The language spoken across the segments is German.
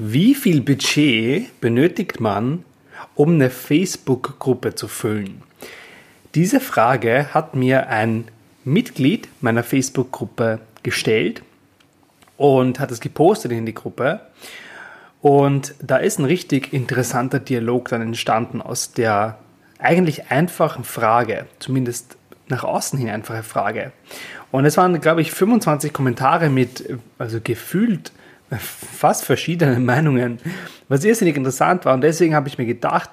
Wie viel Budget benötigt man, um eine Facebook-Gruppe zu füllen? Diese Frage hat mir ein Mitglied meiner Facebook-Gruppe gestellt und hat es gepostet in die Gruppe. Und da ist ein richtig interessanter Dialog dann entstanden aus der eigentlich einfachen Frage, zumindest nach außen hin einfache Frage. Und es waren, glaube ich, 25 Kommentare mit, also gefühlt fast verschiedenen Meinungen, was irrsinnig interessant war. Und deswegen habe ich mir gedacht,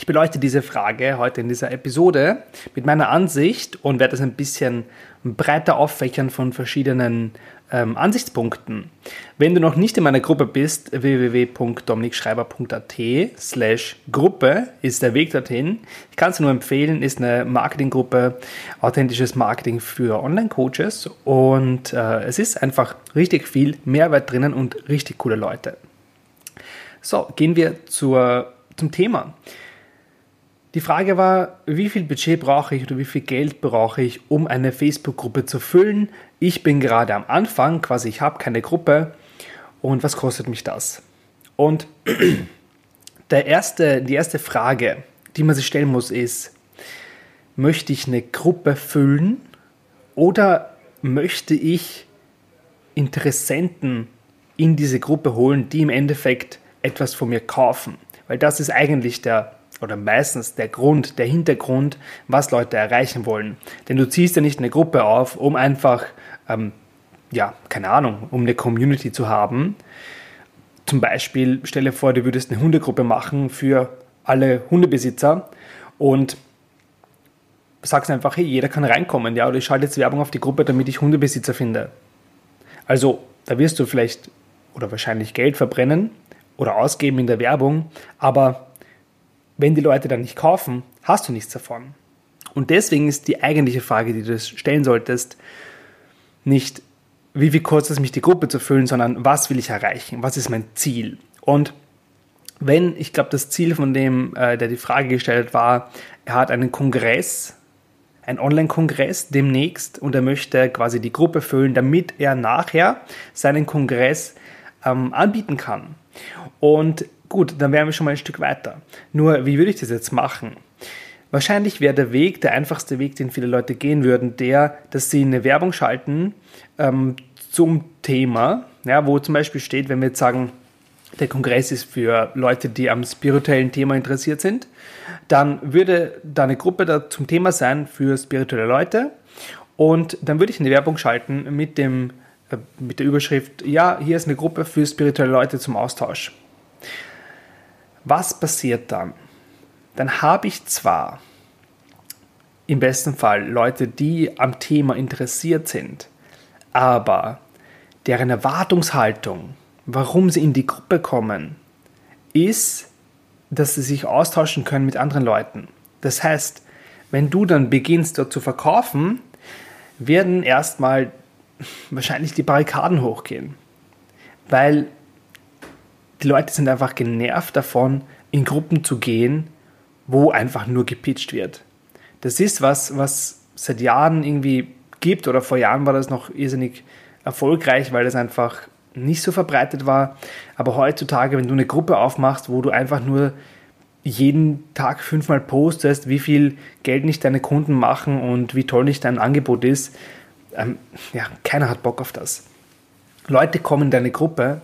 ich beleuchte diese Frage heute in dieser Episode mit meiner Ansicht und werde es ein bisschen breiter auffächern von verschiedenen ähm, Ansichtspunkten. Wenn du noch nicht in meiner Gruppe bist, www.dominikschreiber.at slash Gruppe ist der Weg dorthin. Ich kann es nur empfehlen, ist eine Marketinggruppe, authentisches Marketing für Online-Coaches und äh, es ist einfach richtig viel Mehrwert drinnen und richtig coole Leute. So, gehen wir zur, zum Thema. Die Frage war, wie viel Budget brauche ich oder wie viel Geld brauche ich, um eine Facebook-Gruppe zu füllen? Ich bin gerade am Anfang, quasi ich habe keine Gruppe und was kostet mich das? Und der erste, die erste Frage, die man sich stellen muss, ist, möchte ich eine Gruppe füllen oder möchte ich Interessenten in diese Gruppe holen, die im Endeffekt etwas von mir kaufen? Weil das ist eigentlich der oder meistens der Grund, der Hintergrund, was Leute erreichen wollen. Denn du ziehst ja nicht eine Gruppe auf, um einfach, ähm, ja, keine Ahnung, um eine Community zu haben. Zum Beispiel, stelle vor, du würdest eine Hundegruppe machen für alle Hundebesitzer und sagst einfach, hey, jeder kann reinkommen, ja, oder ich schalte jetzt Werbung auf die Gruppe, damit ich Hundebesitzer finde. Also, da wirst du vielleicht oder wahrscheinlich Geld verbrennen oder ausgeben in der Werbung, aber wenn die Leute dann nicht kaufen, hast du nichts davon. Und deswegen ist die eigentliche Frage, die du stellen solltest, nicht, wie viel kostet es mich, die Gruppe zu füllen, sondern was will ich erreichen? Was ist mein Ziel? Und wenn, ich glaube, das Ziel von dem, äh, der die Frage gestellt hat, war, er hat einen Kongress, einen Online-Kongress demnächst und er möchte quasi die Gruppe füllen, damit er nachher seinen Kongress ähm, anbieten kann. Und Gut, dann wären wir schon mal ein Stück weiter. Nur, wie würde ich das jetzt machen? Wahrscheinlich wäre der Weg, der einfachste Weg, den viele Leute gehen würden, der, dass sie eine Werbung schalten ähm, zum Thema, ja, wo zum Beispiel steht, wenn wir jetzt sagen, der Kongress ist für Leute, die am spirituellen Thema interessiert sind, dann würde da eine Gruppe da zum Thema sein für spirituelle Leute und dann würde ich eine Werbung schalten mit, dem, mit der Überschrift, ja, hier ist eine Gruppe für spirituelle Leute zum Austausch. Was passiert dann? Dann habe ich zwar im besten Fall Leute, die am Thema interessiert sind, aber deren Erwartungshaltung, warum sie in die Gruppe kommen, ist, dass sie sich austauschen können mit anderen Leuten. Das heißt, wenn du dann beginnst dort zu verkaufen, werden erstmal wahrscheinlich die Barrikaden hochgehen, weil die Leute sind einfach genervt davon, in Gruppen zu gehen, wo einfach nur gepitcht wird. Das ist was, was seit Jahren irgendwie gibt oder vor Jahren war das noch irrsinnig erfolgreich, weil das einfach nicht so verbreitet war. Aber heutzutage, wenn du eine Gruppe aufmachst, wo du einfach nur jeden Tag fünfmal postest, wie viel Geld nicht deine Kunden machen und wie toll nicht dein Angebot ist, ähm, ja, keiner hat Bock auf das. Leute kommen in deine Gruppe,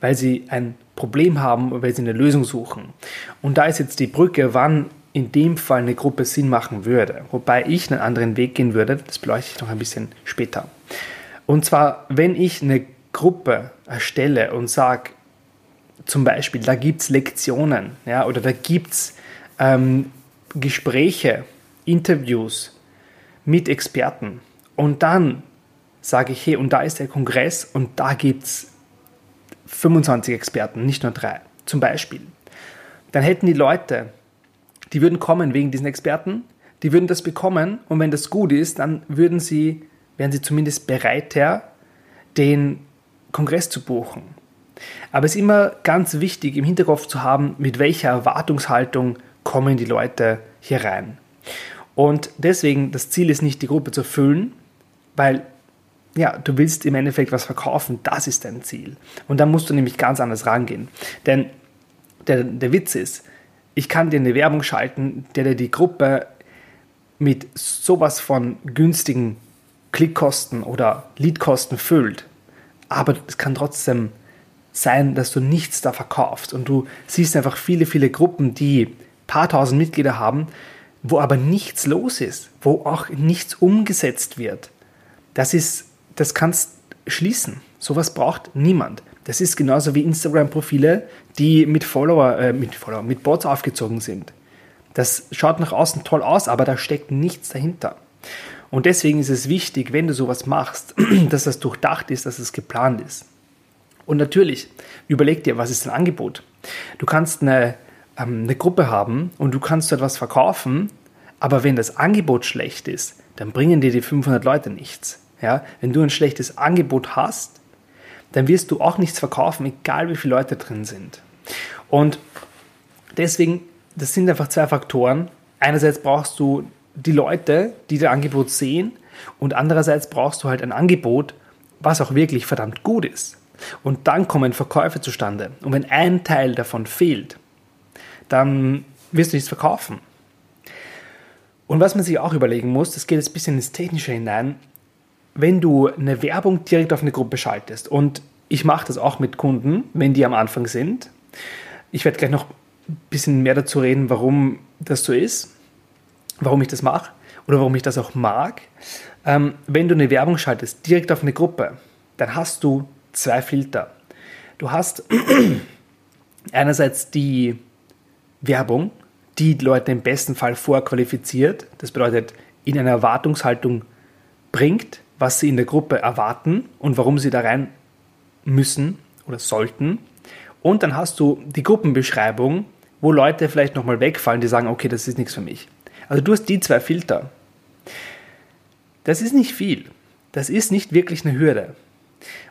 weil sie ein Problem haben, weil sie eine Lösung suchen. Und da ist jetzt die Brücke, wann in dem Fall eine Gruppe Sinn machen würde. Wobei ich einen anderen Weg gehen würde, das beleuchte ich noch ein bisschen später. Und zwar, wenn ich eine Gruppe erstelle und sage, zum Beispiel, da gibt es Lektionen ja, oder da gibt es ähm, Gespräche, Interviews mit Experten und dann sage ich, hey, und da ist der Kongress und da gibt es 25 Experten, nicht nur drei. Zum Beispiel. dann hätten die Leute, die würden kommen wegen diesen Experten, die würden das bekommen und wenn das gut ist, dann würden sie, wären sie zumindest bereiter, den Kongress zu buchen. Aber es ist immer ganz wichtig im Hinterkopf zu haben, mit welcher Erwartungshaltung kommen die Leute hier rein. Und deswegen, das Ziel ist nicht, die Gruppe zu füllen, weil ja, du willst im Endeffekt was verkaufen, das ist dein Ziel. Und dann musst du nämlich ganz anders rangehen. Denn der, der Witz ist, ich kann dir eine Werbung schalten, der dir die Gruppe mit sowas von günstigen Klickkosten oder Leadkosten füllt. Aber es kann trotzdem sein, dass du nichts da verkaufst. Und du siehst einfach viele, viele Gruppen, die paar tausend Mitglieder haben, wo aber nichts los ist, wo auch nichts umgesetzt wird. Das ist, das kannst schließen. Sowas braucht niemand. Das ist genauso wie Instagram-Profile, die mit Follower, äh, mit Follower, mit Bots aufgezogen sind. Das schaut nach außen toll aus, aber da steckt nichts dahinter. Und deswegen ist es wichtig, wenn du sowas machst, dass das durchdacht ist, dass es geplant ist. Und natürlich, überleg dir, was ist dein Angebot? Du kannst eine, ähm, eine Gruppe haben und du kannst dort was verkaufen, aber wenn das Angebot schlecht ist, dann bringen dir die 500 Leute nichts. Ja? Wenn du ein schlechtes Angebot hast, dann wirst du auch nichts verkaufen, egal wie viele Leute drin sind. Und deswegen, das sind einfach zwei Faktoren. Einerseits brauchst du die Leute, die dein Angebot sehen und andererseits brauchst du halt ein Angebot, was auch wirklich verdammt gut ist. Und dann kommen Verkäufe zustande. Und wenn ein Teil davon fehlt, dann wirst du nichts verkaufen. Und was man sich auch überlegen muss, das geht jetzt ein bisschen ins Technische hinein, wenn du eine Werbung direkt auf eine Gruppe schaltest, und ich mache das auch mit Kunden, wenn die am Anfang sind, ich werde gleich noch ein bisschen mehr dazu reden, warum das so ist, warum ich das mache oder warum ich das auch mag. Ähm, wenn du eine Werbung schaltest direkt auf eine Gruppe, dann hast du zwei Filter. Du hast einerseits die Werbung, die Leute im besten Fall vorqualifiziert, das bedeutet in eine Erwartungshaltung bringt, was sie in der Gruppe erwarten und warum sie da rein müssen oder sollten. Und dann hast du die Gruppenbeschreibung, wo Leute vielleicht nochmal wegfallen, die sagen, okay, das ist nichts für mich. Also du hast die zwei Filter. Das ist nicht viel. Das ist nicht wirklich eine Hürde.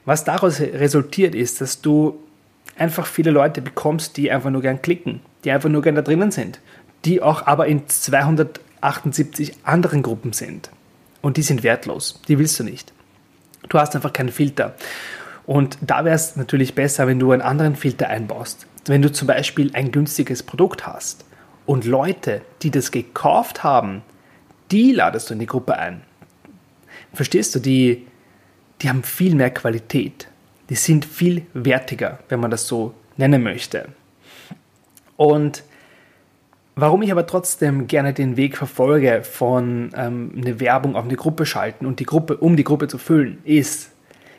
Was daraus resultiert ist, dass du einfach viele Leute bekommst, die einfach nur gern klicken, die einfach nur gern da drinnen sind, die auch aber in 278 anderen Gruppen sind. Und die sind wertlos, die willst du nicht. Du hast einfach keinen Filter. Und da wäre es natürlich besser, wenn du einen anderen Filter einbaust. Wenn du zum Beispiel ein günstiges Produkt hast und Leute, die das gekauft haben, die ladest du in die Gruppe ein. Verstehst du, die, die haben viel mehr Qualität. Die sind viel wertiger, wenn man das so nennen möchte. Und warum ich aber trotzdem gerne den Weg verfolge von ähm, eine Werbung auf eine Gruppe schalten und die Gruppe, um die Gruppe zu füllen, ist,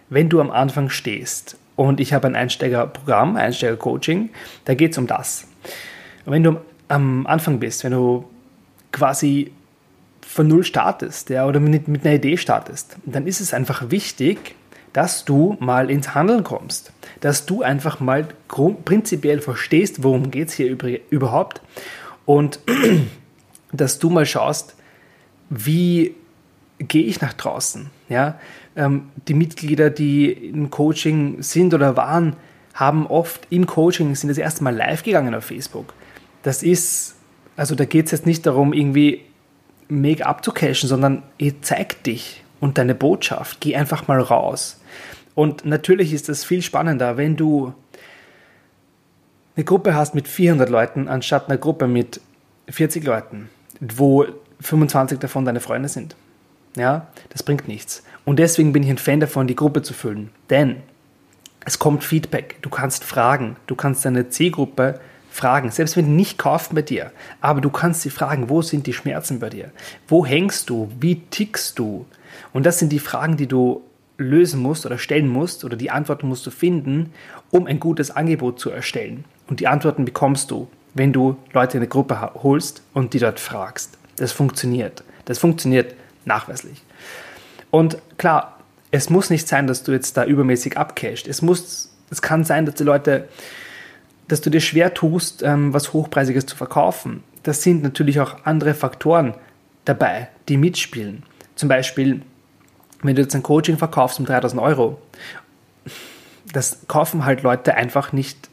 wenn du am Anfang stehst und ich habe ein Einsteigerprogramm, Einsteigercoaching, da geht es um das. Und wenn du am Anfang bist, wenn du quasi von Null startest ja, oder mit, mit einer Idee startest, dann ist es einfach wichtig, dass du mal ins Handeln kommst, dass du einfach mal prinzipiell verstehst, worum geht es hier überhaupt und dass du mal schaust, wie gehe ich nach draußen. Ja? Ähm, die Mitglieder, die im Coaching sind oder waren, haben oft im Coaching, sind das erste Mal live gegangen auf Facebook. Das ist, also da geht es jetzt nicht darum, irgendwie mega abzucashen, sondern ihr zeigt dich und deine Botschaft. Geh einfach mal raus. Und natürlich ist das viel spannender, wenn du eine Gruppe hast mit 400 Leuten, anstatt einer Gruppe mit 40 Leuten, wo 25 davon deine Freunde sind. Ja, das bringt nichts. Und deswegen bin ich ein Fan davon, die Gruppe zu füllen. Denn es kommt Feedback. Du kannst fragen. Du kannst deine Zielgruppe fragen, selbst wenn die nicht kaufen bei dir, aber du kannst sie fragen, wo sind die Schmerzen bei dir? Wo hängst du? Wie tickst du? Und das sind die Fragen, die du lösen musst oder stellen musst oder die Antworten musst du finden, um ein gutes Angebot zu erstellen. Und die Antworten bekommst du, wenn du Leute in eine Gruppe holst und die dort fragst. Das funktioniert. Das funktioniert nachweislich. Und klar, es muss nicht sein, dass du jetzt da übermäßig abcashst. Es muss, es kann sein, dass die Leute dass du dir schwer tust, ähm, was Hochpreisiges zu verkaufen. Das sind natürlich auch andere Faktoren dabei, die mitspielen. Zum Beispiel, wenn du jetzt ein Coaching verkaufst um 3000 Euro, das kaufen halt Leute einfach nicht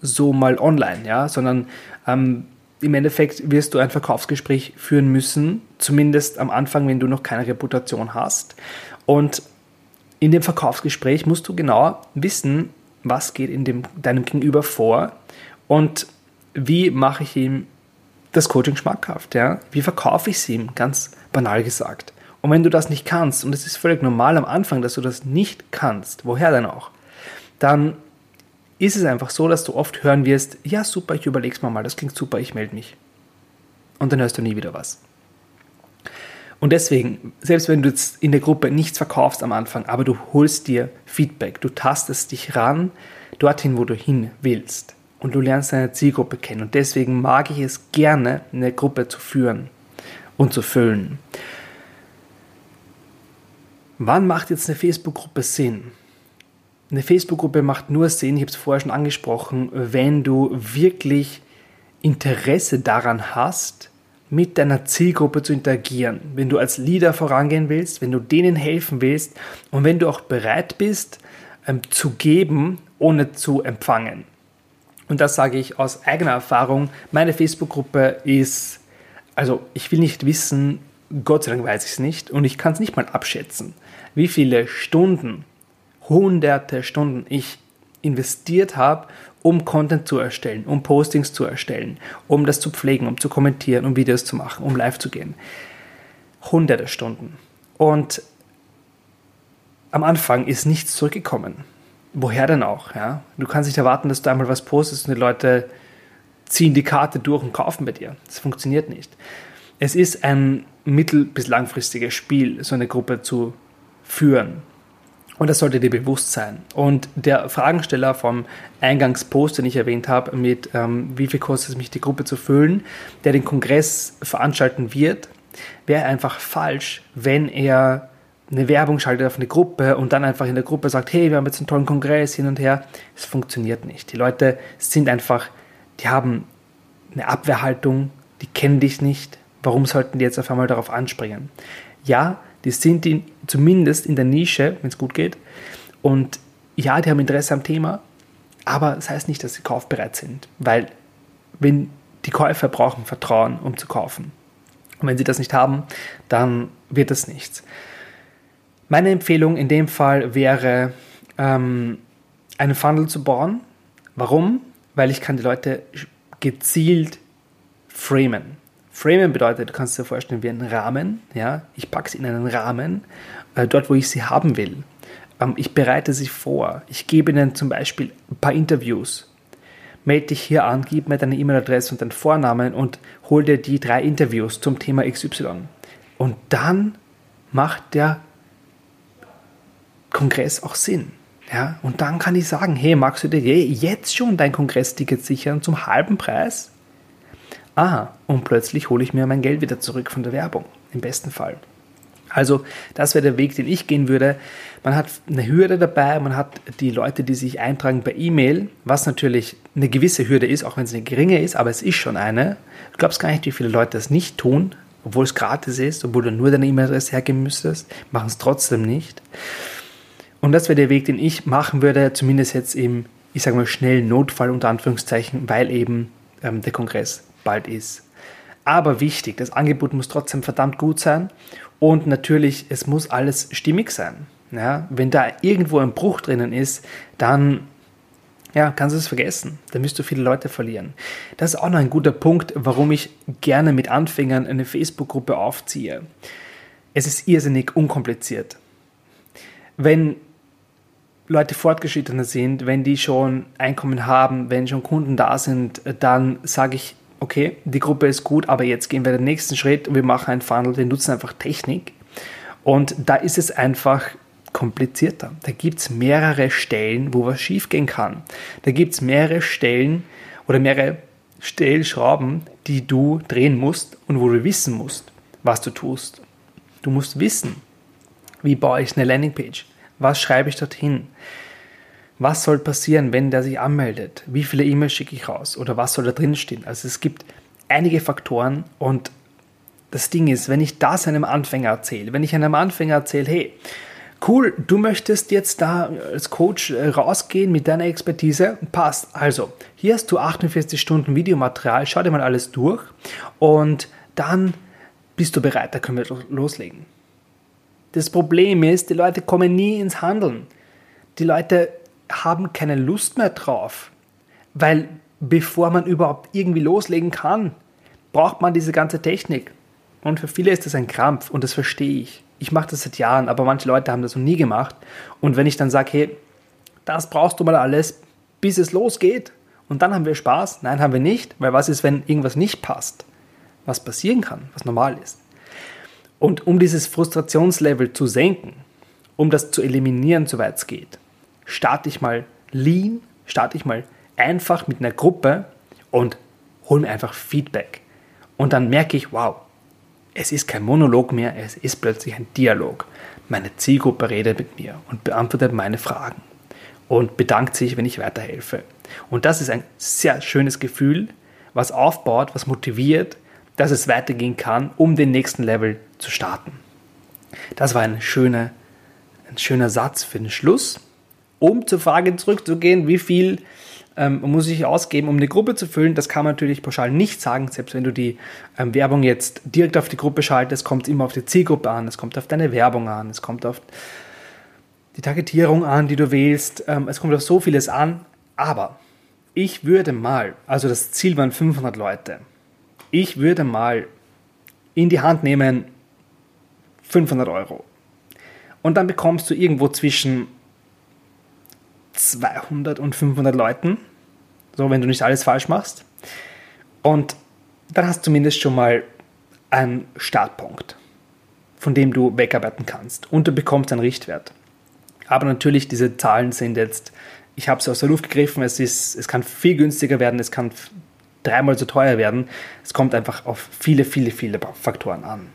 so mal online, ja, sondern ähm, im Endeffekt wirst du ein Verkaufsgespräch führen müssen, zumindest am Anfang, wenn du noch keine Reputation hast. Und in dem Verkaufsgespräch musst du genau wissen, was geht in dem, deinem Gegenüber vor und wie mache ich ihm das Coaching schmackhaft. Ja? Wie verkaufe ich es ihm, ganz banal gesagt. Und wenn du das nicht kannst, und es ist völlig normal am Anfang, dass du das nicht kannst, woher denn auch, dann ist es einfach so, dass du oft hören wirst, ja super, ich überlege es mir mal, das klingt super, ich melde mich. Und dann hörst du nie wieder was. Und deswegen, selbst wenn du jetzt in der Gruppe nichts verkaufst am Anfang, aber du holst dir Feedback, du tastest dich ran, dorthin, wo du hin willst. Und du lernst deine Zielgruppe kennen. Und deswegen mag ich es gerne, eine Gruppe zu führen und zu füllen. Wann macht jetzt eine Facebook-Gruppe Sinn? Eine Facebook-Gruppe macht nur Sinn, ich habe es vorher schon angesprochen, wenn du wirklich Interesse daran hast, mit deiner Zielgruppe zu interagieren, wenn du als Leader vorangehen willst, wenn du denen helfen willst und wenn du auch bereit bist ähm, zu geben, ohne zu empfangen. Und das sage ich aus eigener Erfahrung. Meine Facebook-Gruppe ist, also ich will nicht wissen, Gott sei Dank weiß ich es nicht und ich kann es nicht mal abschätzen, wie viele Stunden, hunderte Stunden ich investiert habe, um Content zu erstellen, um Postings zu erstellen, um das zu pflegen, um zu kommentieren, um Videos zu machen, um live zu gehen. Hunderte Stunden. Und am Anfang ist nichts zurückgekommen. Woher denn auch? Ja? Du kannst nicht erwarten, dass du einmal was postest und die Leute ziehen die Karte durch und kaufen bei dir. Das funktioniert nicht. Es ist ein mittel- bis langfristiges Spiel, so eine Gruppe zu führen. Und das sollte dir bewusst sein. Und der Fragensteller vom Eingangspost, den ich erwähnt habe, mit ähm, wie viel kostet es mich, die Gruppe zu füllen, der den Kongress veranstalten wird, wäre einfach falsch, wenn er eine Werbung schaltet auf eine Gruppe und dann einfach in der Gruppe sagt, hey, wir haben jetzt einen tollen Kongress hin und her. Es funktioniert nicht. Die Leute sind einfach, die haben eine Abwehrhaltung, die kennen dich nicht. Warum sollten die jetzt auf einmal darauf anspringen? Ja, die sind in, zumindest in der Nische, wenn es gut geht. Und ja, die haben Interesse am Thema, aber das heißt nicht, dass sie kaufbereit sind, weil wenn die Käufer brauchen Vertrauen, um zu kaufen. Und wenn sie das nicht haben, dann wird das nichts. Meine Empfehlung in dem Fall wäre, ähm, einen Funnel zu bauen. Warum? Weil ich kann die Leute gezielt framen. Framen bedeutet, du kannst dir vorstellen, wie ein Rahmen. Ja? Ich packe sie in einen Rahmen, äh, dort, wo ich sie haben will. Ähm, ich bereite sie vor. Ich gebe ihnen zum Beispiel ein paar Interviews. Melde dich hier an, gib mir deine E-Mail-Adresse und deinen Vornamen und hol dir die drei Interviews zum Thema XY. Und dann macht der Kongress auch Sinn. Ja, und dann kann ich sagen, hey, magst du dir jetzt schon dein Kongressticket sichern zum halben Preis? ah, und plötzlich hole ich mir mein Geld wieder zurück von der Werbung, im besten Fall. Also das wäre der Weg, den ich gehen würde. Man hat eine Hürde dabei, man hat die Leute, die sich eintragen per E-Mail, was natürlich eine gewisse Hürde ist, auch wenn es eine geringe ist, aber es ist schon eine. Du glaubst gar nicht, wie viele Leute das nicht tun, obwohl es gratis ist, obwohl du nur deine E-Mail-Adresse hergeben müsstest, machen es trotzdem nicht. Und das wäre der Weg, den ich machen würde, zumindest jetzt im, ich sage mal, schnellen Notfall unter Anführungszeichen, weil eben ähm, der Kongress bald ist. Aber wichtig, das Angebot muss trotzdem verdammt gut sein und natürlich, es muss alles stimmig sein. Ja, wenn da irgendwo ein Bruch drinnen ist, dann ja, kannst du es vergessen. Dann wirst du viele Leute verlieren. Das ist auch noch ein guter Punkt, warum ich gerne mit Anfängern eine Facebook-Gruppe aufziehe. Es ist irrsinnig unkompliziert. Wenn Leute fortgeschrittener sind, wenn die schon Einkommen haben, wenn schon Kunden da sind, dann sage ich okay, die Gruppe ist gut, aber jetzt gehen wir den nächsten Schritt und wir machen einen Funnel, wir nutzen einfach Technik. Und da ist es einfach komplizierter. Da gibt es mehrere Stellen, wo was schiefgehen kann. Da gibt es mehrere Stellen oder mehrere Stellschrauben, die du drehen musst und wo du wissen musst, was du tust. Du musst wissen, wie baue ich eine Landingpage? Was schreibe ich dorthin? Was soll passieren, wenn der sich anmeldet? Wie viele E-Mails schicke ich raus? Oder was soll da drin stehen? Also es gibt einige Faktoren und das Ding ist, wenn ich das einem Anfänger erzähle, wenn ich einem Anfänger erzähle, hey, cool, du möchtest jetzt da als Coach äh, rausgehen mit deiner Expertise, passt. Also, hier hast du 48 Stunden Videomaterial, schau dir mal alles durch und dann bist du bereit, da können wir loslegen. Das Problem ist, die Leute kommen nie ins Handeln. Die Leute haben keine Lust mehr drauf, weil bevor man überhaupt irgendwie loslegen kann, braucht man diese ganze Technik. Und für viele ist das ein Krampf und das verstehe ich. Ich mache das seit Jahren, aber manche Leute haben das noch nie gemacht. Und wenn ich dann sage, hey, das brauchst du mal alles, bis es losgeht und dann haben wir Spaß, nein, haben wir nicht, weil was ist, wenn irgendwas nicht passt? Was passieren kann, was normal ist. Und um dieses Frustrationslevel zu senken, um das zu eliminieren, soweit es geht, starte ich mal lean, starte ich mal einfach mit einer Gruppe und hole mir einfach Feedback. Und dann merke ich, wow, es ist kein Monolog mehr, es ist plötzlich ein Dialog. Meine Zielgruppe redet mit mir und beantwortet meine Fragen und bedankt sich, wenn ich weiterhelfe. Und das ist ein sehr schönes Gefühl, was aufbaut, was motiviert, dass es weitergehen kann, um den nächsten Level zu starten. Das war ein schöner, ein schöner Satz für den Schluss. Um zur Frage zurückzugehen, wie viel ähm, muss ich ausgeben, um eine Gruppe zu füllen. Das kann man natürlich pauschal nicht sagen. Selbst wenn du die ähm, Werbung jetzt direkt auf die Gruppe schaltest, kommt es immer auf die Zielgruppe an. Es kommt auf deine Werbung an. Es kommt auf die Targetierung an, die du wählst. Ähm, es kommt auf so vieles an. Aber ich würde mal, also das Ziel waren 500 Leute. Ich würde mal in die Hand nehmen 500 Euro. Und dann bekommst du irgendwo zwischen 200 und 500 Leuten. So, wenn du nicht alles falsch machst. Und dann hast du zumindest schon mal einen Startpunkt, von dem du wegarbeiten kannst. Und du bekommst einen Richtwert. Aber natürlich, diese Zahlen sind jetzt, ich habe sie aus der Luft gegriffen, es, ist, es kann viel günstiger werden, es kann dreimal so teuer werden. Es kommt einfach auf viele, viele, viele Faktoren an.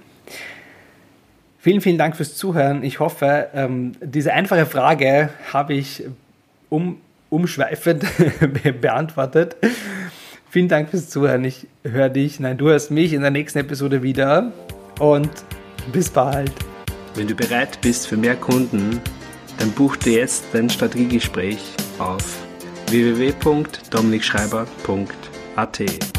Vielen, vielen Dank fürs Zuhören. Ich hoffe, ähm, diese einfache Frage habe ich um, umschweifend beantwortet. Vielen Dank fürs Zuhören. Ich höre dich, nein, du hörst mich in der nächsten Episode wieder und bis bald. Wenn du bereit bist für mehr Kunden, dann buch dir jetzt dein Strategiegespräch auf www.dominikschreiber.at.